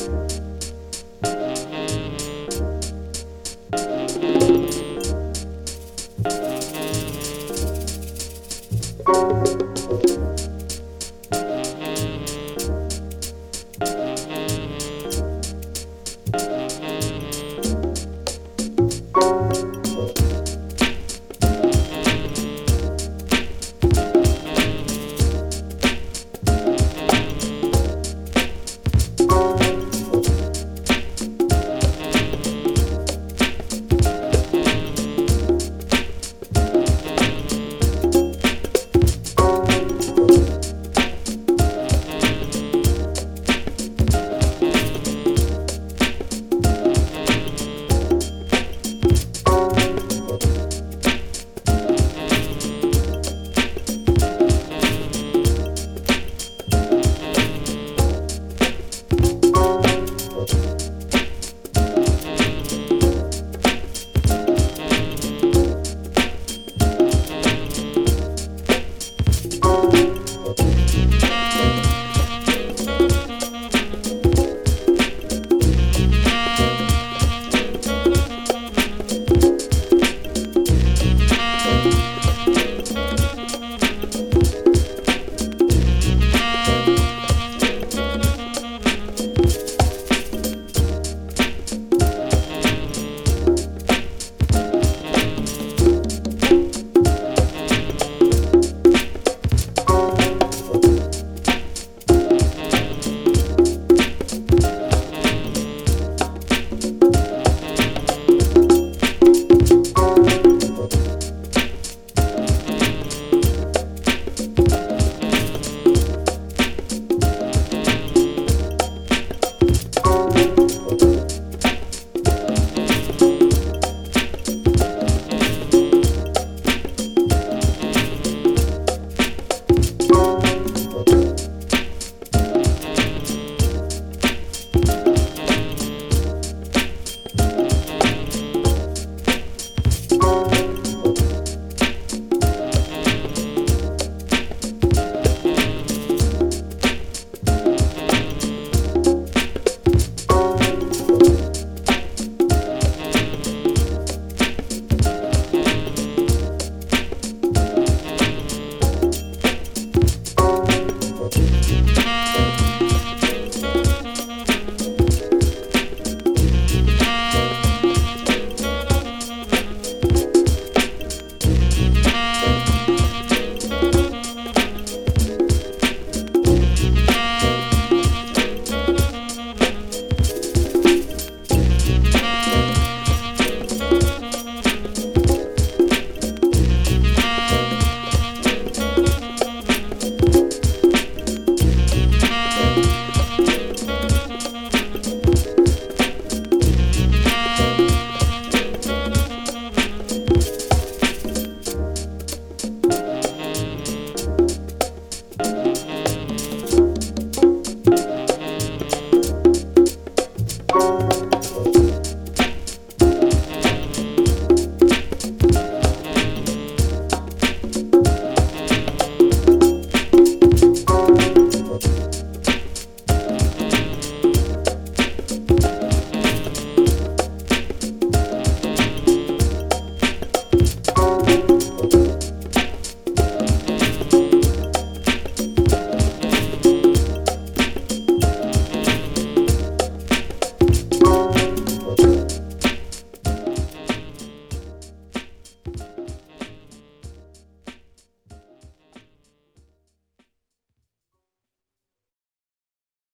thank you Música